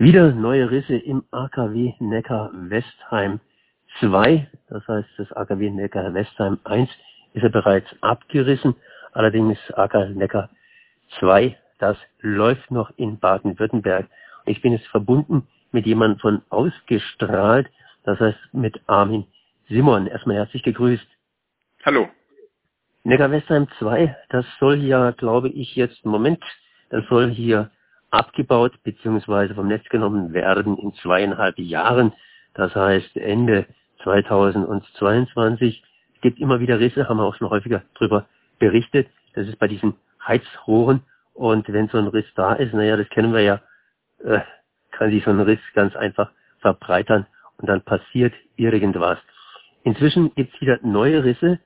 Wieder neue Risse im AKW Neckar Westheim 2. Das heißt, das AKW Neckar Westheim 1 ist ja bereits abgerissen. Allerdings AK Neckar 2, das läuft noch in Baden-Württemberg. Ich bin jetzt verbunden mit jemandem von ausgestrahlt, das heißt mit Armin Simon. Erstmal herzlich gegrüßt. Hallo. Neckar Westheim 2, das soll ja, glaube ich, jetzt, Moment, das soll hier abgebaut bzw. vom Netz genommen werden in zweieinhalb Jahren. Das heißt Ende 2022. Es gibt immer wieder Risse, haben wir auch schon häufiger darüber berichtet. Das ist bei diesen Heizrohren. Und wenn so ein Riss da ist, naja, das kennen wir ja, äh, kann sich so ein Riss ganz einfach verbreitern und dann passiert irgendwas. Inzwischen gibt es wieder neue Risse.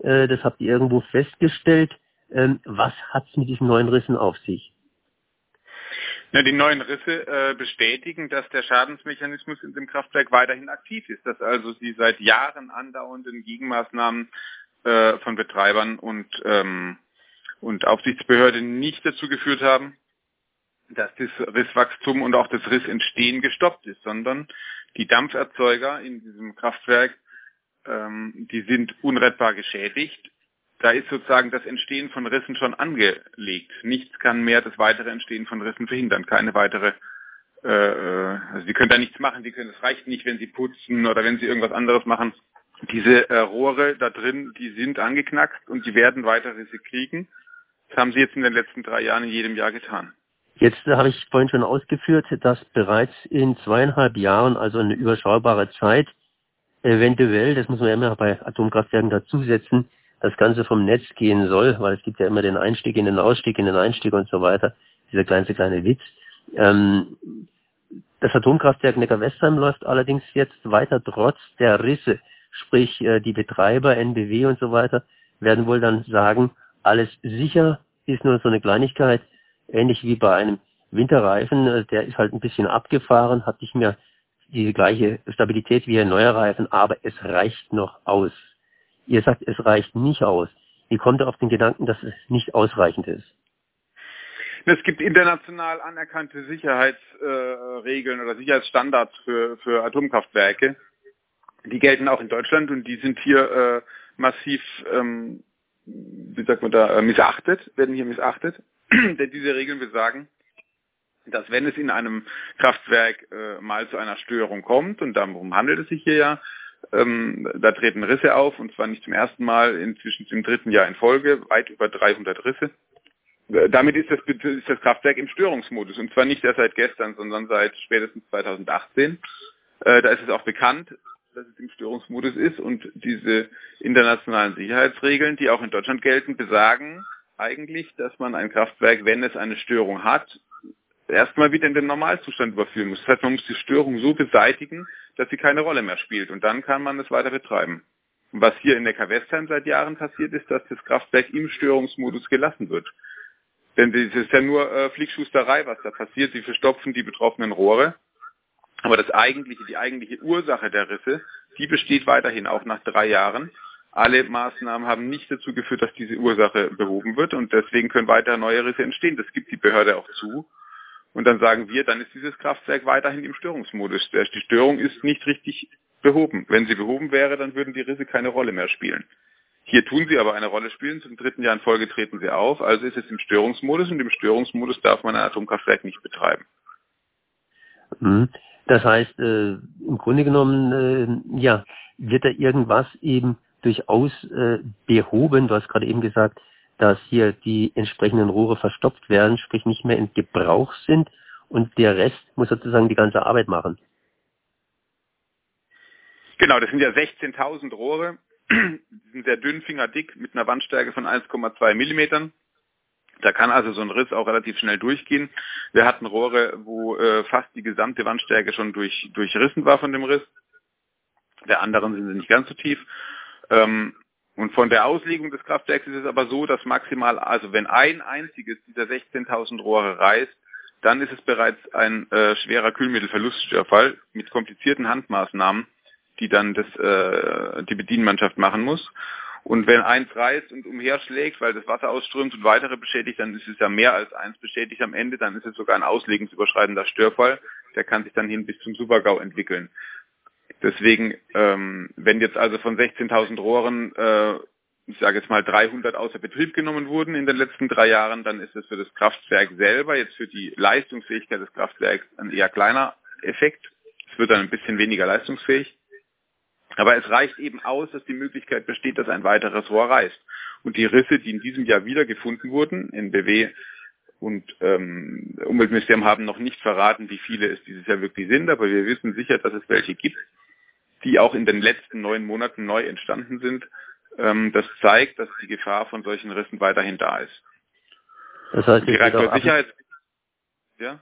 Äh, das habt ihr irgendwo festgestellt. Ähm, was hat es mit diesen neuen Rissen auf sich? Ja, die neuen Risse äh, bestätigen, dass der Schadensmechanismus in dem Kraftwerk weiterhin aktiv ist, dass also die seit Jahren andauernden Gegenmaßnahmen äh, von Betreibern und, ähm, und Aufsichtsbehörde nicht dazu geführt haben, dass das Risswachstum und auch das Rissentstehen gestoppt ist, sondern die Dampferzeuger in diesem Kraftwerk, ähm, die sind unrettbar geschädigt da ist sozusagen das Entstehen von Rissen schon angelegt. Nichts kann mehr das weitere Entstehen von Rissen verhindern. Keine weitere, äh, äh also Sie können da nichts machen. Sie können, es reicht nicht, wenn Sie putzen oder wenn Sie irgendwas anderes machen. Diese äh, Rohre da drin, die sind angeknackst und die werden weiter Risse kriegen. Das haben Sie jetzt in den letzten drei Jahren in jedem Jahr getan. Jetzt habe ich vorhin schon ausgeführt, dass bereits in zweieinhalb Jahren, also eine überschaubare Zeit, eventuell, das muss man ja immer bei Atomkraftwerken dazusetzen, das Ganze vom Netz gehen soll, weil es gibt ja immer den Einstieg in den Ausstieg, in den Einstieg und so weiter, dieser kleinste kleine Witz. Ähm, das Atomkraftwerk Neckar-Westheim läuft allerdings jetzt weiter trotz der Risse, sprich äh, die Betreiber, NBW und so weiter, werden wohl dann sagen, alles sicher, ist nur so eine Kleinigkeit, ähnlich wie bei einem Winterreifen, äh, der ist halt ein bisschen abgefahren, hat nicht mehr die gleiche Stabilität wie ein neuer Reifen, aber es reicht noch aus. Ihr sagt, es reicht nicht aus. Wie kommt ihr auf den Gedanken, dass es nicht ausreichend ist? Es gibt international anerkannte Sicherheitsregeln äh, oder Sicherheitsstandards für, für Atomkraftwerke. Die gelten auch in Deutschland und die sind hier äh, massiv, ähm, wie sagt man da, äh, missachtet, werden hier missachtet. Denn diese Regeln besagen, dass wenn es in einem Kraftwerk äh, mal zu einer Störung kommt, und darum handelt es sich hier ja, ähm, da treten Risse auf und zwar nicht zum ersten Mal, inzwischen zum dritten Jahr in Folge, weit über 300 Risse. Äh, damit ist das, ist das Kraftwerk im Störungsmodus und zwar nicht erst seit gestern, sondern seit spätestens 2018. Äh, da ist es auch bekannt, dass es im Störungsmodus ist und diese internationalen Sicherheitsregeln, die auch in Deutschland gelten, besagen eigentlich, dass man ein Kraftwerk, wenn es eine Störung hat, erstmal wieder in den Normalzustand überführen muss. Das heißt, man muss die Störung so beseitigen, dass sie keine Rolle mehr spielt. Und dann kann man es weiter betreiben. Und was hier in Neckar-Westheim seit Jahren passiert ist, dass das Kraftwerk im Störungsmodus gelassen wird. Denn es ist ja nur äh, Flickschusterei, was da passiert. Sie verstopfen die betroffenen Rohre. Aber das eigentliche, die eigentliche Ursache der Risse, die besteht weiterhin auch nach drei Jahren. Alle Maßnahmen haben nicht dazu geführt, dass diese Ursache behoben wird und deswegen können weiter neue Risse entstehen. Das gibt die Behörde auch zu. Und dann sagen wir, dann ist dieses Kraftwerk weiterhin im Störungsmodus. Die Störung ist nicht richtig behoben. Wenn sie behoben wäre, dann würden die Risse keine Rolle mehr spielen. Hier tun sie aber eine Rolle spielen. Zum dritten Jahr in Folge treten sie auf. Also ist es im Störungsmodus und im Störungsmodus darf man ein Atomkraftwerk nicht betreiben. Mhm. Das heißt, äh, im Grunde genommen, äh, ja, wird da irgendwas eben durchaus äh, behoben. Du hast gerade eben gesagt, dass hier die entsprechenden Rohre verstopft werden, sprich nicht mehr in Gebrauch sind und der Rest muss sozusagen die ganze Arbeit machen. Genau, das sind ja 16.000 Rohre, die sind sehr dünn, fingerdick, mit einer Wandstärke von 1,2 Millimetern. Da kann also so ein Riss auch relativ schnell durchgehen. Wir hatten Rohre, wo äh, fast die gesamte Wandstärke schon durch, durchrissen war von dem Riss. Der anderen sind sie nicht ganz so tief. Ähm, und von der Auslegung des Kraftwerks ist es aber so, dass maximal, also wenn ein einziges dieser 16.000 Rohre reißt, dann ist es bereits ein äh, schwerer Kühlmittelverluststörfall mit komplizierten Handmaßnahmen, die dann das, äh, die Bedienmannschaft machen muss. Und wenn eins reißt und umherschlägt, weil das Wasser ausströmt und weitere beschädigt, dann ist es ja mehr als eins beschädigt am Ende, dann ist es sogar ein auslegungsüberschreitender Störfall. der kann sich dann hin bis zum Supergau entwickeln. Deswegen, ähm, wenn jetzt also von 16.000 Rohren, äh, ich sage jetzt mal 300 außer Betrieb genommen wurden in den letzten drei Jahren, dann ist es für das Kraftwerk selber, jetzt für die Leistungsfähigkeit des Kraftwerks ein eher kleiner Effekt. Es wird dann ein bisschen weniger leistungsfähig. Aber es reicht eben aus, dass die Möglichkeit besteht, dass ein weiteres Rohr reißt. Und die Risse, die in diesem Jahr wieder gefunden wurden, NBW und ähm, Umweltministerium haben noch nicht verraten, wie viele es dieses Jahr wirklich sind, aber wir wissen sicher, dass es welche gibt, die auch in den letzten neun Monaten neu entstanden sind. Ähm, das zeigt, dass die Gefahr von solchen Rissen weiterhin da ist. Das heißt, die Reaktorsicherheit, ja?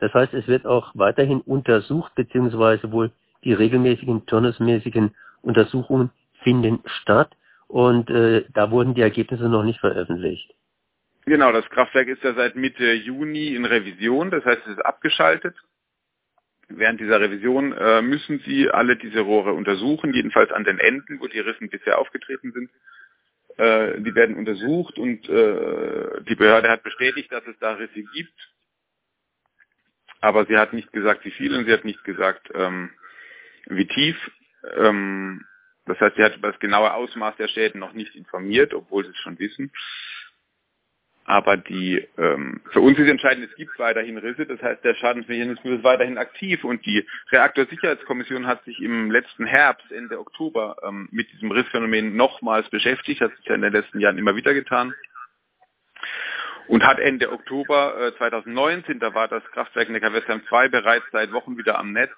Das heißt, es wird auch weiterhin untersucht, beziehungsweise wohl die regelmäßigen, turnusmäßigen Untersuchungen finden statt und äh, da wurden die Ergebnisse noch nicht veröffentlicht. Genau, das Kraftwerk ist ja seit Mitte Juni in Revision, das heißt, es ist abgeschaltet. Während dieser Revision äh, müssen Sie alle diese Rohre untersuchen, jedenfalls an den Enden, wo die Rissen bisher aufgetreten sind. Äh, die werden untersucht und äh, die Behörde hat bestätigt, dass es da Risse gibt. Aber sie hat nicht gesagt, wie viele und sie hat nicht gesagt, ähm, wie tief. Ähm, das heißt, sie hat über das genaue Ausmaß der Schäden noch nicht informiert, obwohl sie es schon wissen. Aber die ähm, für uns ist entscheidend, es gibt weiterhin Risse, das heißt, der Schadensmechanismus ist weiterhin aktiv und die Reaktorsicherheitskommission hat sich im letzten Herbst, Ende Oktober, ähm, mit diesem Rissphänomen nochmals beschäftigt, hat sich ja in den letzten Jahren immer wieder getan und hat Ende Oktober äh, 2019, da war das Kraftwerk Neckarwestheim 2 bereits seit Wochen wieder am Netz,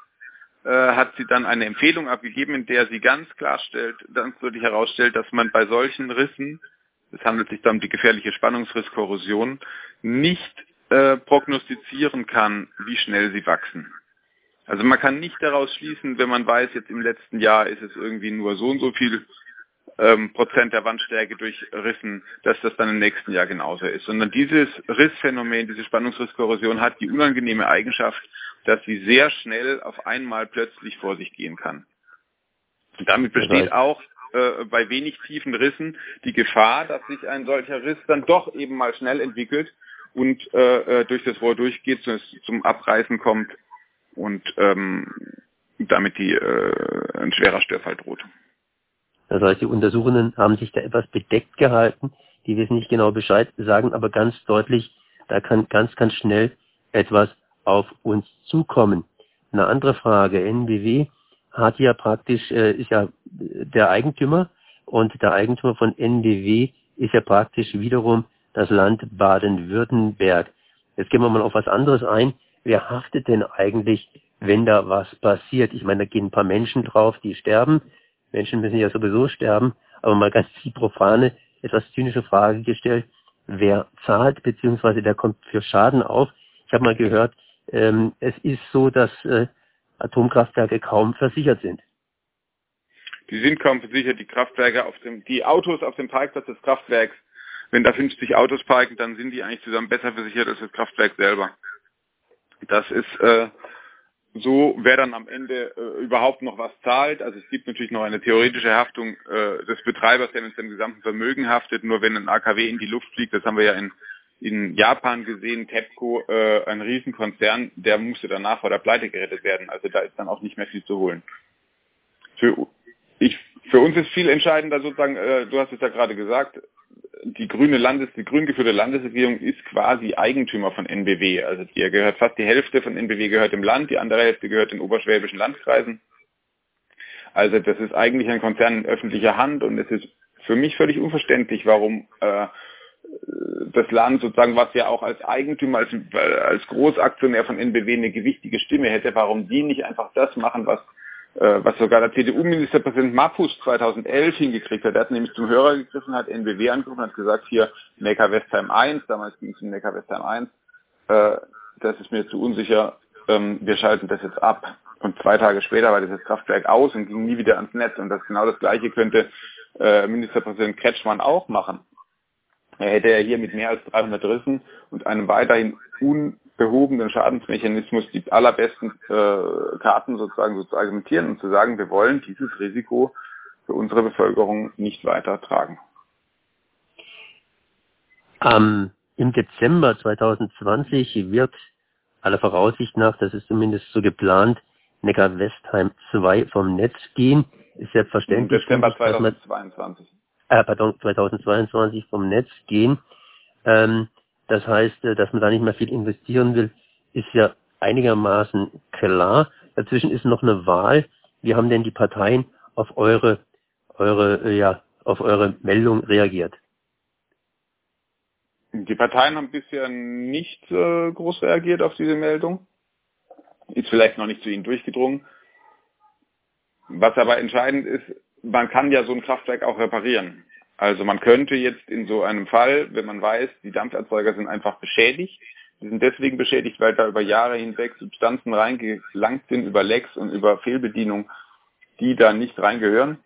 äh, hat sie dann eine Empfehlung abgegeben, in der sie ganz klarstellt, ganz deutlich herausstellt, dass man bei solchen Rissen, es handelt sich dann um die gefährliche Spannungsrisskorrosion, nicht äh, prognostizieren kann, wie schnell sie wachsen. Also man kann nicht daraus schließen, wenn man weiß, jetzt im letzten Jahr ist es irgendwie nur so und so viel ähm, Prozent der Wandstärke durchrissen, dass das dann im nächsten Jahr genauso ist. Sondern dieses Rissphänomen, diese Spannungsrisskorrosion hat die unangenehme Eigenschaft, dass sie sehr schnell auf einmal plötzlich vor sich gehen kann. Und damit besteht auch äh, bei wenig tiefen Rissen die Gefahr, dass sich ein solcher Riss dann doch eben mal schnell entwickelt und äh, äh durch das Rohr durchgeht, zum Abreißen kommt und ähm, damit die, äh, ein schwerer Störfall droht. Das heißt, die Untersuchenden haben sich da etwas bedeckt gehalten, die wissen nicht genau Bescheid, sagen aber ganz deutlich, da kann ganz, ganz schnell etwas auf uns zukommen. Eine andere Frage, NBW hat ja praktisch, äh, ist ja der Eigentümer und der Eigentümer von NBW ist ja praktisch wiederum das Land Baden-Württemberg. Jetzt gehen wir mal auf was anderes ein. Wer haftet denn eigentlich, wenn da was passiert? Ich meine, da gehen ein paar Menschen drauf, die sterben. Menschen müssen ja sowieso sterben. Aber mal ganz die profane, etwas zynische Frage gestellt. Wer zahlt, beziehungsweise wer kommt für Schaden auf? Ich habe mal gehört, ähm, es ist so, dass äh, Atomkraftwerke kaum versichert sind. Die sind kaum versichert, die Kraftwerke auf dem, die Autos auf dem Parkplatz des Kraftwerks, wenn da 50 Autos parken, dann sind die eigentlich zusammen besser versichert als das Kraftwerk selber. Das ist äh, so, wer dann am Ende äh, überhaupt noch was zahlt. Also es gibt natürlich noch eine theoretische Haftung äh, des Betreibers, der mit seinem gesamten Vermögen haftet. Nur wenn ein AKW in die Luft fliegt, das haben wir ja in in Japan gesehen, TEPCO, äh, ein Riesenkonzern, der musste danach vor der Pleite gerettet werden. Also da ist dann auch nicht mehr viel zu holen. Für, ich, für uns ist viel entscheidender sozusagen, äh, du hast es ja gerade gesagt, die grüne Landes, die grün geführte Landesregierung ist quasi Eigentümer von NBW. Also die gehört fast die Hälfte von NBW gehört im Land, die andere Hälfte gehört den oberschwäbischen Landkreisen. Also das ist eigentlich ein Konzern in öffentlicher Hand und es ist für mich völlig unverständlich, warum äh, das Land sozusagen, was ja auch als Eigentümer, als, als Großaktionär von NBW eine gewichtige Stimme hätte, warum die nicht einfach das machen, was, äh, was sogar der CDU-Ministerpräsident Mappus 2011 hingekriegt hat. Er hat nämlich zum Hörer gegriffen, hat NBW angerufen, hat gesagt, hier Neckar-Westheim 1, damals ging es um Neckar-Westheim 1, äh, das ist mir zu unsicher, ähm, wir schalten das jetzt ab. Und zwei Tage später war dieses Kraftwerk aus und ging nie wieder ans Netz. Und das genau das Gleiche könnte äh, Ministerpräsident Kretschmann auch machen. Er hätte ja hier mit mehr als 300 Rissen und einem weiterhin unbehobenen Schadensmechanismus die allerbesten äh, Karten sozusagen so zu argumentieren und zu sagen, wir wollen dieses Risiko für unsere Bevölkerung nicht weiter tragen. Ähm, Im Dezember 2020 wird aller Voraussicht nach, das ist zumindest so geplant, Neckar-Westheim 2 vom Netz gehen. Ist selbstverständlich. Dezember 2022. äh, pardon, 2022 vom Netz gehen. Ähm, das heißt, äh, dass man da nicht mehr viel investieren will, ist ja einigermaßen klar. Dazwischen ist noch eine Wahl. Wie haben denn die Parteien auf eure, eure, äh, ja, auf eure Meldung reagiert? Die Parteien haben bisher nicht äh, groß reagiert auf diese Meldung. Ist vielleicht noch nicht zu ihnen durchgedrungen. Was aber entscheidend ist, man kann ja so ein Kraftwerk auch reparieren. Also man könnte jetzt in so einem Fall, wenn man weiß, die Dampferzeuger sind einfach beschädigt, die sind deswegen beschädigt, weil da über Jahre hinweg Substanzen reingelangt sind, über Lecks und über Fehlbedienung, die da nicht reingehören.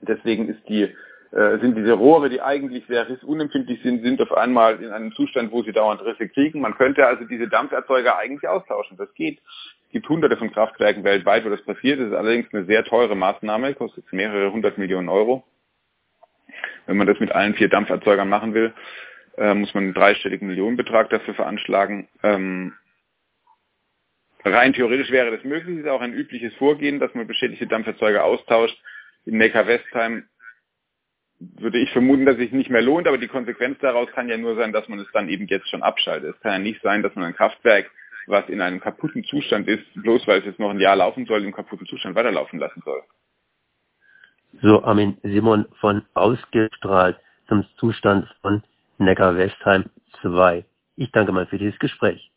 Deswegen ist die äh, sind diese Rohre, die eigentlich sehr rissunempfindlich sind, sind auf einmal in einem Zustand, wo sie dauernd Risse kriegen. Man könnte also diese Dampferzeuger eigentlich austauschen. Das geht. Es gibt hunderte von Kraftwerken weltweit, wo das passiert. Das ist allerdings eine sehr teure Maßnahme, kostet mehrere hundert Millionen Euro. Wenn man das mit allen vier Dampferzeugern machen will, äh, muss man einen dreistelligen Millionenbetrag dafür veranschlagen. Ähm, rein theoretisch wäre das möglich, ist auch ein übliches Vorgehen, dass man beschädigte Dampferzeuger austauscht. In Neckar-Westheim würde ich vermuten, dass es sich nicht mehr lohnt, aber die Konsequenz daraus kann ja nur sein, dass man es dann eben jetzt schon abschaltet. Es kann ja nicht sein, dass man ein Kraftwerk, was in einem kaputten Zustand ist, bloß weil es jetzt noch ein Jahr laufen soll, im kaputten Zustand weiterlaufen lassen soll. So Armin Simon von ausgestrahlt zum Zustand von Neckar-Westheim 2. Ich danke mal für dieses Gespräch.